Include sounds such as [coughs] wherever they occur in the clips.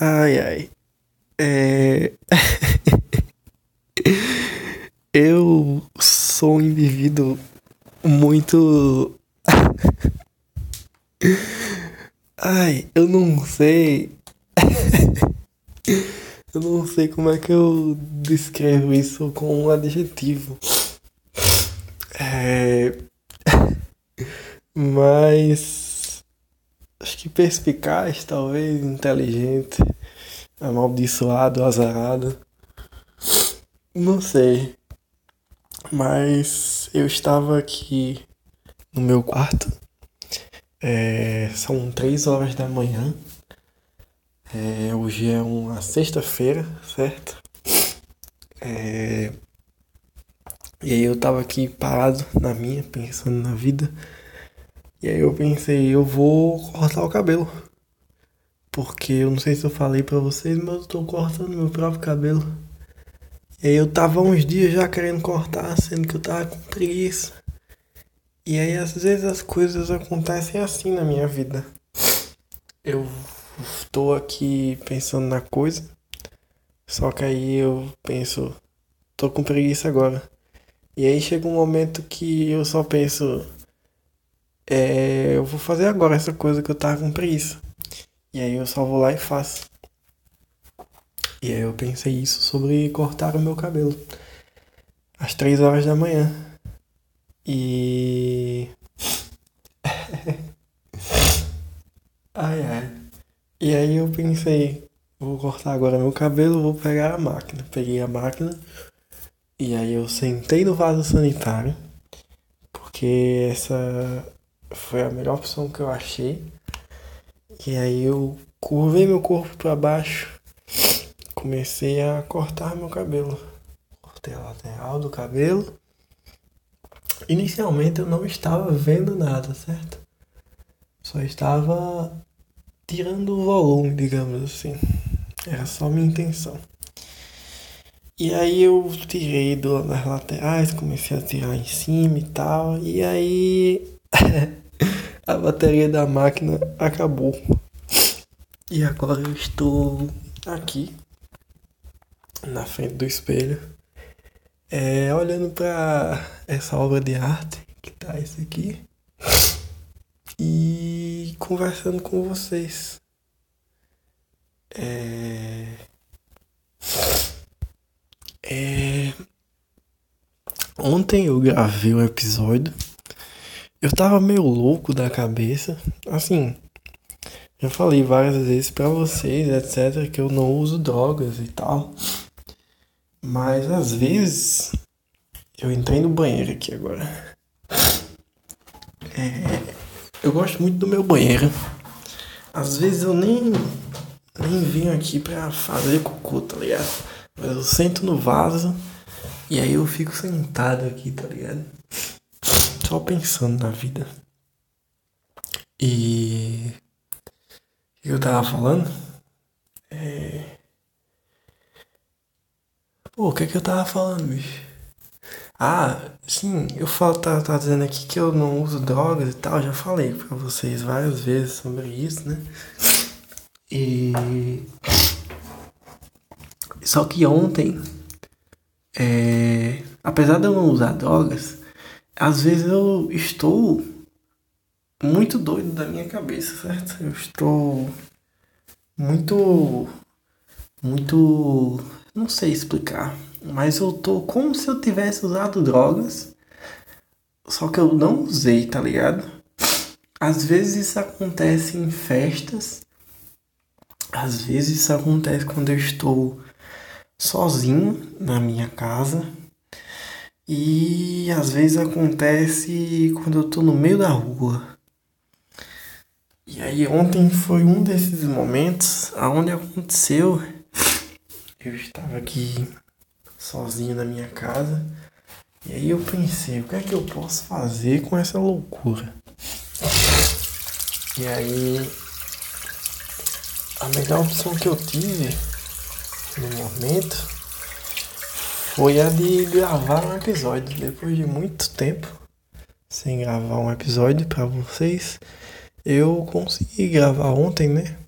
Ai, ai. É... [laughs] eu sou um indivíduo muito. ai, eu não sei. [laughs] eu não sei como é que eu descrevo isso com um adjetivo. É. [laughs] Mas. Acho que perspicaz, talvez, inteligente, amaldiçoado, azarado. Não sei. Mas eu estava aqui no meu quarto. É, são três horas da manhã. É, hoje é uma sexta-feira, certo? É, e aí eu tava aqui parado na minha, pensando na vida. E aí eu pensei, eu vou cortar o cabelo. Porque eu não sei se eu falei pra vocês, mas eu tô cortando meu próprio cabelo. E aí eu tava uns dias já querendo cortar, sendo que eu tava com preguiça. E aí às vezes as coisas acontecem assim na minha vida. Eu tô aqui pensando na coisa, só que aí eu penso, tô com preguiça agora. E aí chega um momento que eu só penso, é, eu vou fazer agora essa coisa que eu tava com preguiça. E aí eu só vou lá e faço. E aí eu pensei isso sobre cortar o meu cabelo. Às três horas da manhã. E. [laughs] ai ai. E aí eu pensei, vou cortar agora meu cabelo, vou pegar a máquina. Peguei a máquina e aí eu sentei no vaso sanitário, porque essa foi a melhor opção que eu achei. E aí eu curvei meu corpo para baixo, comecei a cortar meu cabelo. Cortei a lateral do cabelo. Inicialmente eu não estava vendo nada, certo? Só estava tirando o volume, digamos assim. Era só minha intenção. E aí eu tirei do, das laterais, comecei a tirar em cima e tal. E aí [laughs] a bateria da máquina acabou. E agora eu estou aqui na frente do espelho, é, olhando para essa obra de arte que tá esse aqui e conversando com vocês. É... É... Ontem eu gravei um episódio. Eu tava meio louco da cabeça. Assim, já falei várias vezes para vocês, etc, que eu não uso drogas e tal. Mas às vezes eu entrei no banheiro aqui agora. É, eu gosto muito do meu banheiro. Às vezes eu nem nem venho aqui pra fazer cocô, tá ligado? Eu sento no vaso e aí eu fico sentado aqui, tá ligado? Só pensando na vida. E. Eu tava falando? É. Pô, o que é que eu tava falando, bicho? Ah, sim, eu falo, tá, tá dizendo aqui que eu não uso drogas e tal, já falei pra vocês várias vezes sobre isso, né? E só que ontem, é, apesar de eu não usar drogas, às vezes eu estou muito doido da minha cabeça, certo? Eu estou muito. Muito. Não sei explicar, mas eu tô como se eu tivesse usado drogas, só que eu não usei, tá ligado? Às vezes isso acontece em festas, às vezes isso acontece quando eu estou sozinho na minha casa. E às vezes acontece quando eu tô no meio da rua. E aí ontem foi um desses momentos aonde aconteceu. Eu estava aqui sozinho na minha casa. E aí eu pensei, o que é que eu posso fazer com essa loucura? E aí a melhor opção que eu tive no momento foi a de gravar um episódio. Depois de muito tempo sem gravar um episódio para vocês, eu consegui gravar ontem, né?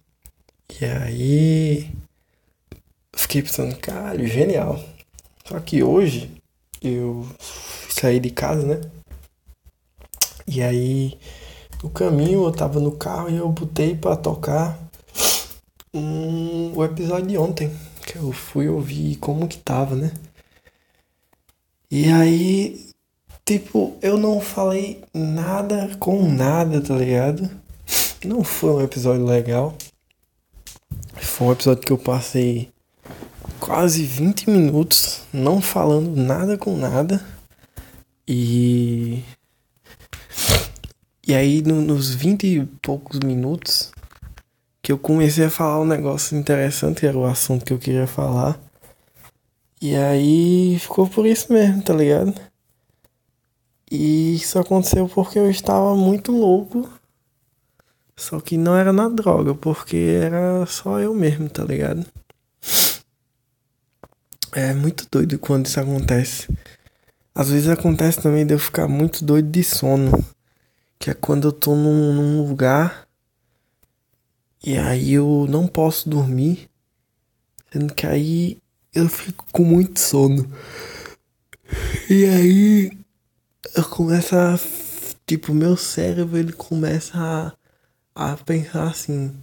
E aí fiquei pensando, caralho, genial. Só que hoje eu saí de casa, né? E aí no caminho eu tava no carro e eu botei pra tocar um, o episódio de ontem. Que eu fui ouvir como que tava, né? E aí, tipo, eu não falei nada com nada, tá ligado? Não foi um episódio legal. Foi um episódio que eu passei quase 20 minutos não falando nada com nada. E. E aí, no, nos 20 e poucos minutos que eu comecei a falar um negócio interessante, que era o assunto que eu queria falar. E aí ficou por isso mesmo, tá ligado? E isso aconteceu porque eu estava muito louco só que não era na droga, porque era só eu mesmo, tá ligado? É muito doido quando isso acontece. Às vezes acontece também de eu ficar muito doido de sono. Que é quando eu tô num, num lugar e aí eu não posso dormir. Sendo que aí eu fico com muito sono. E aí eu começo a. Tipo, meu cérebro ele começa a a pensar assim: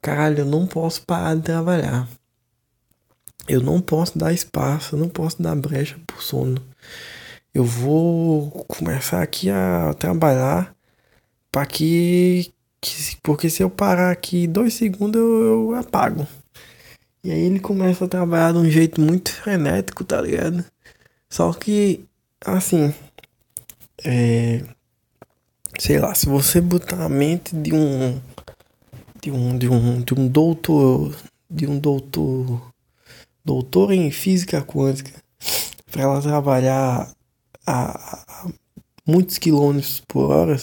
caralho, eu não posso parar de trabalhar. Eu não posso dar espaço, eu não posso dar brecha pro sono. Eu vou começar aqui a trabalhar para que, que, Porque se eu parar aqui dois segundos eu, eu apago. E aí ele começa a trabalhar de um jeito muito frenético, tá ligado? Só que, assim. É, sei lá, se você botar a mente de um de um de um de um doutor de um doutor doutor em física quântica para ela trabalhar a, a, muitos quilômetros por hora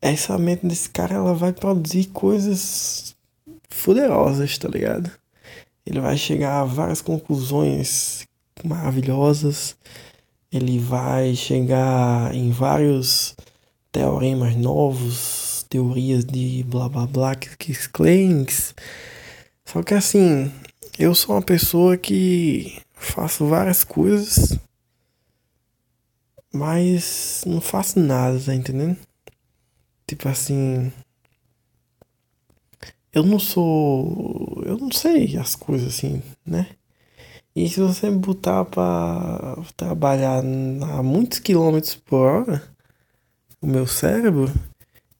essa mente desse cara ela vai produzir coisas poderosas tá ligado ele vai chegar a várias conclusões maravilhosas ele vai chegar em vários teoremas novos, teorias de blá blá blá, que claims. Só que assim, eu sou uma pessoa que faço várias coisas, mas não faço nada, tá entendendo? Tipo assim, eu não sou, eu não sei as coisas assim, né? E se você me botar para trabalhar a muitos quilômetros por hora, o meu cérebro,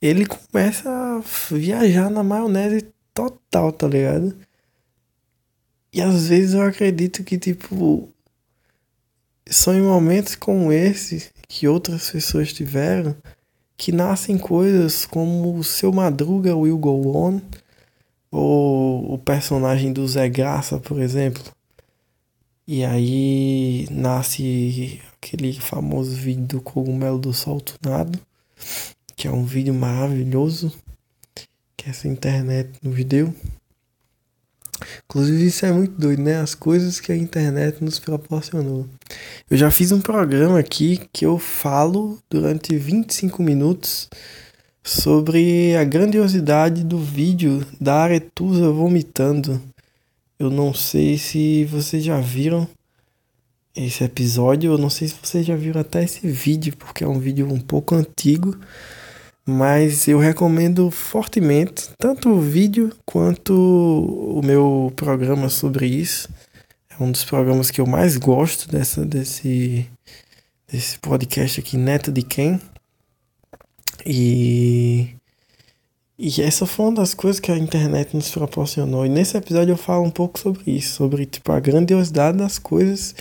ele começa a viajar na maionese total, tá ligado? E às vezes eu acredito que, tipo, são em momentos como esse que outras pessoas tiveram que nascem coisas como o seu Madruga Will Go On ou o personagem do Zé Graça, por exemplo. E aí nasce aquele famoso vídeo do cogumelo do sol tunado que é um vídeo maravilhoso que essa internet nos deu. Inclusive isso é muito doido, né? As coisas que a internet nos proporcionou. Eu já fiz um programa aqui que eu falo durante 25 minutos sobre a grandiosidade do vídeo da Aretusa vomitando. Eu não sei se vocês já viram esse episódio. Eu não sei se vocês já viram até esse vídeo, porque é um vídeo um pouco antigo, mas eu recomendo fortemente tanto o vídeo quanto o meu programa sobre isso. É um dos programas que eu mais gosto dessa, desse, desse podcast aqui, Neto de Quem. E, e essa foi uma das coisas que a internet nos proporcionou. E nesse episódio eu falo um pouco sobre isso, sobre tipo, a grandiosidade das coisas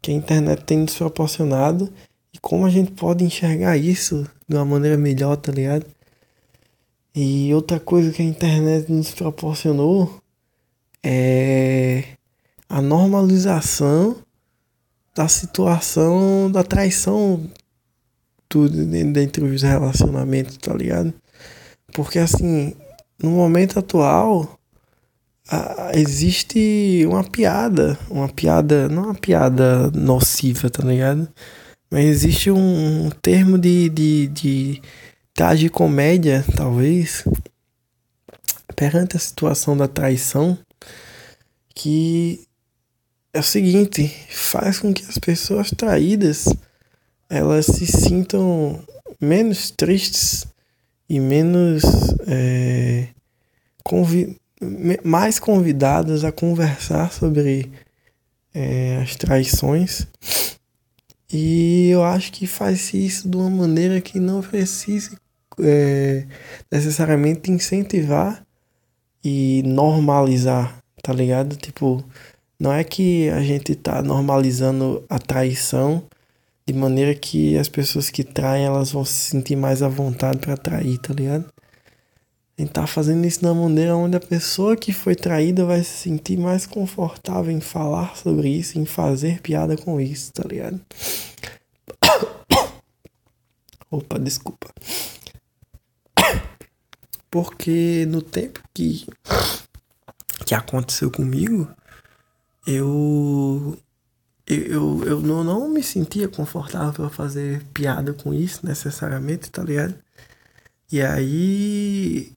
que a internet tem nos proporcionado e como a gente pode enxergar isso de uma maneira melhor, tá ligado? E outra coisa que a internet nos proporcionou é a normalização da situação da traição tudo dentro dos relacionamentos, tá ligado? Porque assim, no momento atual, existe uma piada, uma piada, não uma piada nociva, tá ligado? Mas existe um, um termo de, de, de tragicomédia, talvez, perante a situação da traição que é o seguinte, faz com que as pessoas traídas elas se sintam menos tristes e menos é, convi mais convidadas a conversar sobre é, as traições e eu acho que faz isso de uma maneira que não precise é, necessariamente incentivar e normalizar, tá ligado? Tipo, não é que a gente tá normalizando a traição de maneira que as pessoas que traem elas vão se sentir mais à vontade para trair, tá ligado? A gente tá fazendo isso da maneira onde a pessoa que foi traída vai se sentir mais confortável em falar sobre isso, em fazer piada com isso, tá ligado? [coughs] Opa, desculpa. [coughs] Porque no tempo que, [coughs] que aconteceu comigo, eu eu, eu não, não me sentia confortável para fazer piada com isso necessariamente, tá ligado? E aí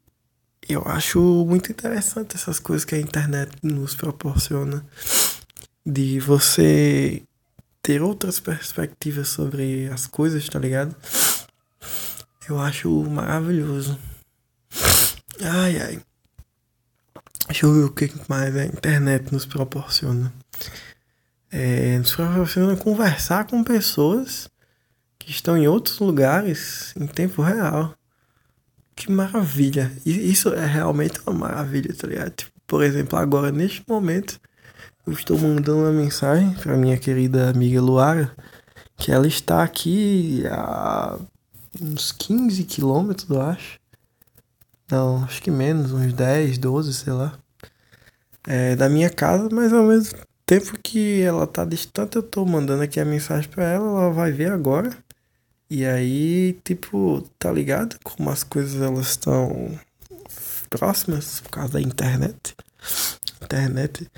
eu acho muito interessante essas coisas que a internet nos proporciona de você ter outras perspectivas sobre as coisas, tá ligado? Eu acho maravilhoso. Ai, ai. Deixa eu ver o que mais a internet nos proporciona. É, nos proporciona conversar com pessoas que estão em outros lugares em tempo real. Que maravilha. Isso é realmente uma maravilha, tá ligado? Tipo, por exemplo, agora, neste momento, eu estou mandando uma mensagem para minha querida amiga Luara, que ela está aqui a uns 15 quilômetros, eu acho. Não, acho que menos, uns 10, 12, sei lá. É, da minha casa, mas ao mesmo tempo que ela tá distante, eu tô mandando aqui a mensagem para ela, ela vai ver agora. E aí, tipo, tá ligado? Como as coisas elas estão próximas por causa da internet. Internet.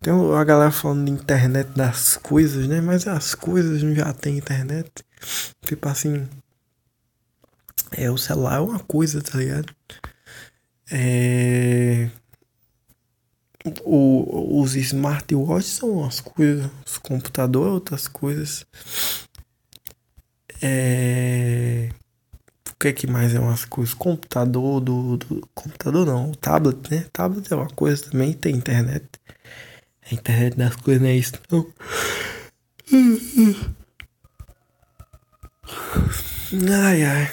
Tem a galera falando de internet das coisas, né? Mas as coisas já tem internet. Tipo assim. É, o celular é uma coisa, tá ligado? É. O, os smartwatches são as coisas, os computadores, outras coisas. É... O que, é que mais é umas coisas? Computador do, do. Computador não, o tablet, né? Tablet é uma coisa também, tem internet. A internet das coisas não é isso, não. Ai, ai.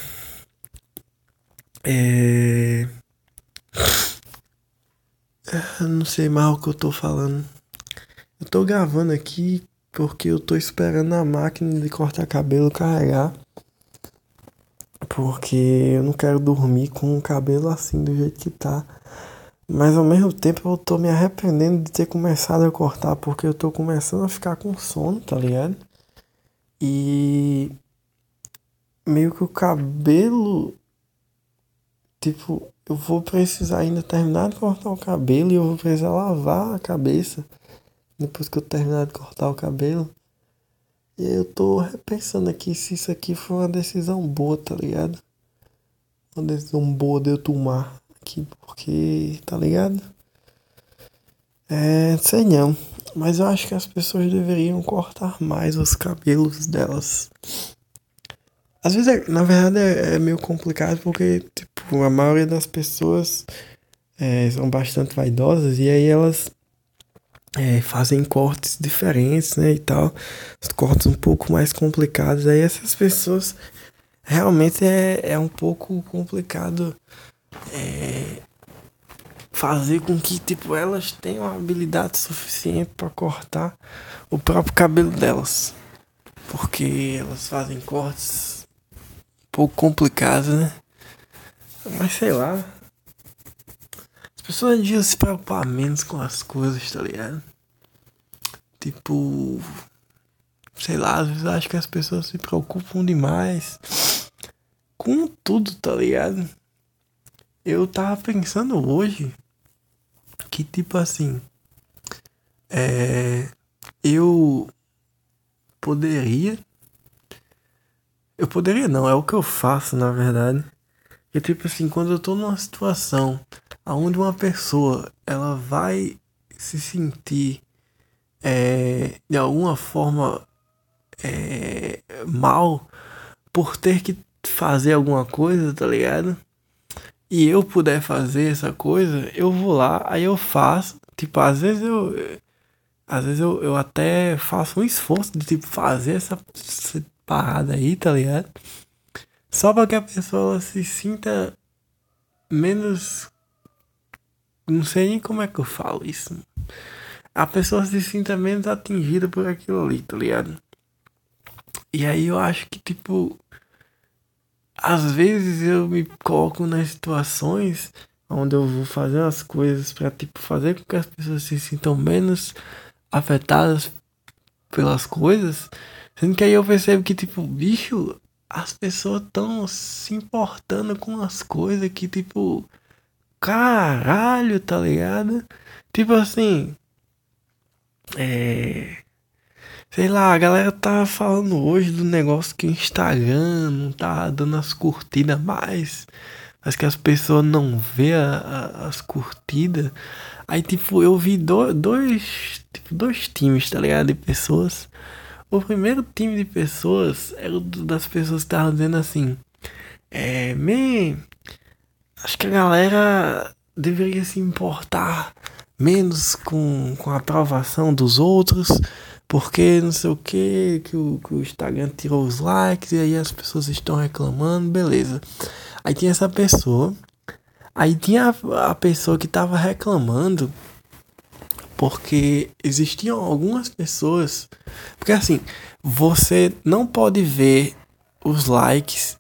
É. Eu não sei mais o que eu tô falando. Eu tô gravando aqui porque eu tô esperando a máquina de cortar cabelo carregar. Porque eu não quero dormir com o cabelo assim do jeito que tá. Mas ao mesmo tempo eu tô me arrependendo de ter começado a cortar porque eu tô começando a ficar com sono, tá ligado? E meio que o cabelo tipo, eu vou precisar ainda terminar de cortar o cabelo e eu vou precisar lavar a cabeça depois que eu terminar de cortar o cabelo. E eu tô repensando aqui se isso aqui foi uma decisão boa, tá ligado? Uma decisão boa de eu tomar aqui, porque, tá ligado? É, sei não. Mas eu acho que as pessoas deveriam cortar mais os cabelos delas. Às vezes, é, na verdade, é, é, meio complicado porque, tipo, a maioria das pessoas é, são bastante vaidosas e aí elas é, fazem cortes diferentes, né, e tal, os cortes um pouco mais complicados. Aí essas pessoas realmente é, é um pouco complicado é, fazer com que tipo elas tenham habilidade suficiente para cortar o próprio cabelo delas, porque elas fazem cortes pouco complicados, né? Mas sei lá, pessoas deviam se preocupar menos com as coisas, tá ligado? Tipo. Sei lá, às vezes acho que as pessoas se preocupam demais com tudo, tá ligado? Eu tava pensando hoje que, tipo assim. É. Eu poderia. Eu poderia não, é o que eu faço, na verdade. E tipo assim, quando eu tô numa situação aonde uma pessoa ela vai se sentir é, de alguma forma é, mal por ter que fazer alguma coisa, tá ligado? E eu puder fazer essa coisa, eu vou lá, aí eu faço. Tipo, às vezes eu. Às vezes eu, eu até faço um esforço de tipo fazer essa parada aí, tá ligado? Só para que a pessoa se sinta menos. Não sei nem como é que eu falo isso. A pessoa se sinta menos atingida por aquilo ali, tá ligado? E aí eu acho que, tipo. Às vezes eu me coloco nas situações onde eu vou fazer as coisas para tipo fazer com que as pessoas se sintam menos afetadas pelas coisas, sendo que aí eu percebo que tipo, bicho, as pessoas estão se importando com as coisas que tipo, caralho, tá ligado? Tipo assim, é Sei lá, a galera tá falando hoje do negócio que o Instagram não tá dando as curtidas mais. Mas que as pessoas não vê a, a, as curtidas. Aí, tipo, eu vi do, dois, tipo, dois times, tá ligado? De pessoas. O primeiro time de pessoas era das pessoas que estavam dizendo assim: É, me. Acho que a galera deveria se importar menos com, com a aprovação dos outros porque não sei o que, que o, que o Instagram tirou os likes e aí as pessoas estão reclamando, beleza. Aí tinha essa pessoa, aí tinha a, a pessoa que tava reclamando porque existiam algumas pessoas, porque assim, você não pode ver os likes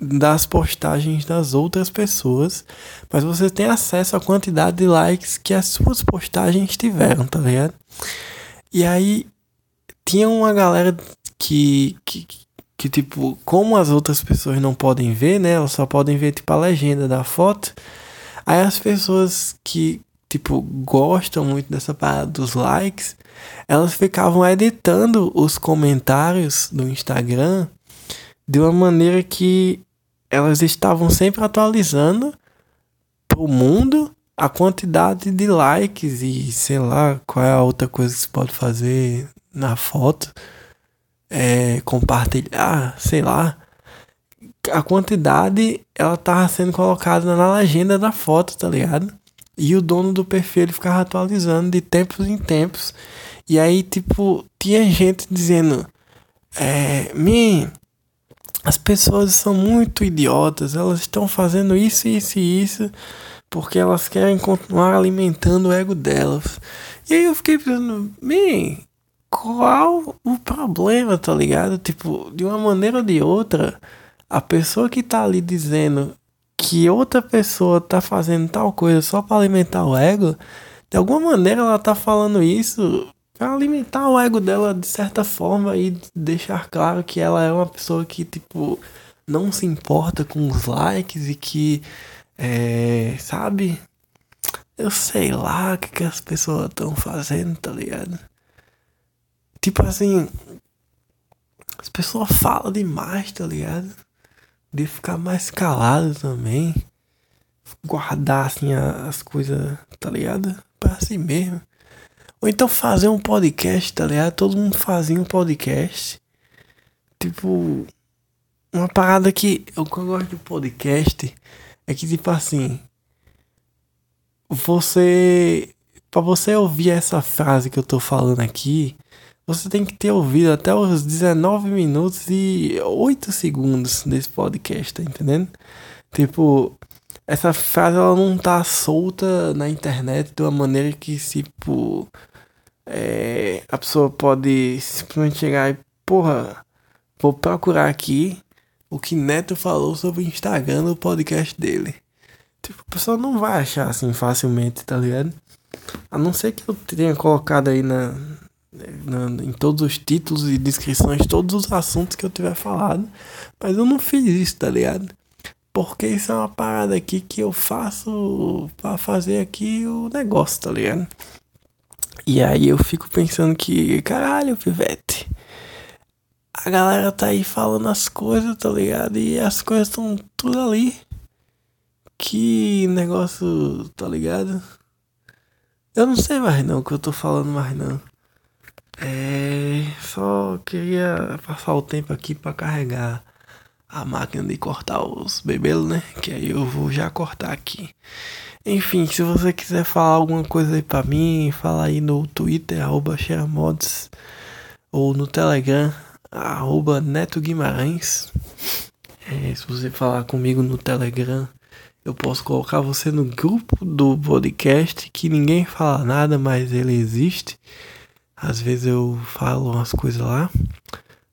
das postagens das outras pessoas, mas você tem acesso à quantidade de likes que as suas postagens tiveram, tá ligado? E aí tinha uma galera que, que, que, tipo, como as outras pessoas não podem ver, né? Elas só podem ver, tipo, a legenda da foto. Aí as pessoas que, tipo, gostam muito dessa parada dos likes, elas ficavam editando os comentários do Instagram de uma maneira que elas estavam sempre atualizando pro mundo a quantidade de likes e sei lá qual é a outra coisa que se pode fazer na foto, é, compartilhar, sei lá, a quantidade ela tava sendo colocada na legenda da foto, tá ligado? E o dono do perfil ele ficava atualizando de tempos em tempos. E aí, tipo, tinha gente dizendo: É, me, as pessoas são muito idiotas, elas estão fazendo isso, isso e isso, porque elas querem continuar alimentando o ego delas. E aí eu fiquei pensando: me, qual o problema, tá ligado? Tipo, de uma maneira ou de outra, a pessoa que tá ali dizendo que outra pessoa tá fazendo tal coisa só para alimentar o ego, de alguma maneira ela tá falando isso para alimentar o ego dela de certa forma e deixar claro que ela é uma pessoa que, tipo, não se importa com os likes e que, é, sabe? Eu sei lá o que, que as pessoas estão fazendo, tá ligado? Tipo assim. As pessoas falam demais, tá ligado? De ficar mais calado também. Guardar assim as coisas, tá ligado? Pra si mesmo. Ou então fazer um podcast, tá ligado? Todo mundo fazia um podcast. Tipo. Uma parada que. O que eu gosto de podcast é que, tipo assim. Você. Pra você ouvir essa frase que eu tô falando aqui você tem que ter ouvido até os 19 minutos e 8 segundos desse podcast, tá entendendo? Tipo, essa frase ela não tá solta na internet de uma maneira que, tipo, é, a pessoa pode simplesmente chegar e, porra, vou procurar aqui o que Neto falou sobre o Instagram no podcast dele. Tipo, a pessoa não vai achar assim facilmente, tá ligado? A não ser que eu tenha colocado aí na, em todos os títulos e descrições, todos os assuntos que eu tiver falado. Mas eu não fiz isso, tá ligado? Porque isso é uma parada aqui que eu faço para fazer aqui o negócio, tá ligado? E aí eu fico pensando que, caralho, pivete. A galera tá aí falando as coisas, tá ligado? E as coisas estão tudo ali. que negócio, tá ligado? Eu não sei mais não o que eu tô falando mais não. É. Só queria passar o tempo aqui para carregar a máquina de cortar os bebelos, né? Que aí eu vou já cortar aqui. Enfim, se você quiser falar alguma coisa aí pra mim, fala aí no Twitter, arroba ou no Telegram, arroba Neto Guimarães. É, se você falar comigo no Telegram, eu posso colocar você no grupo do podcast que ninguém fala nada, mas ele existe. Às vezes eu falo umas coisas lá.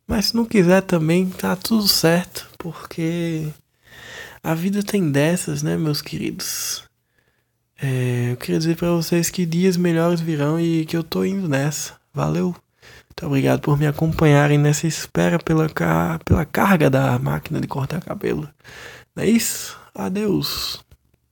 Mas se não quiser também, tá tudo certo, porque a vida tem dessas, né, meus queridos? É, eu queria dizer para vocês que dias melhores virão e que eu tô indo nessa. Valeu. Muito obrigado por me acompanharem nessa espera pela, pela carga da máquina de cortar cabelo. Não é isso? Adeus.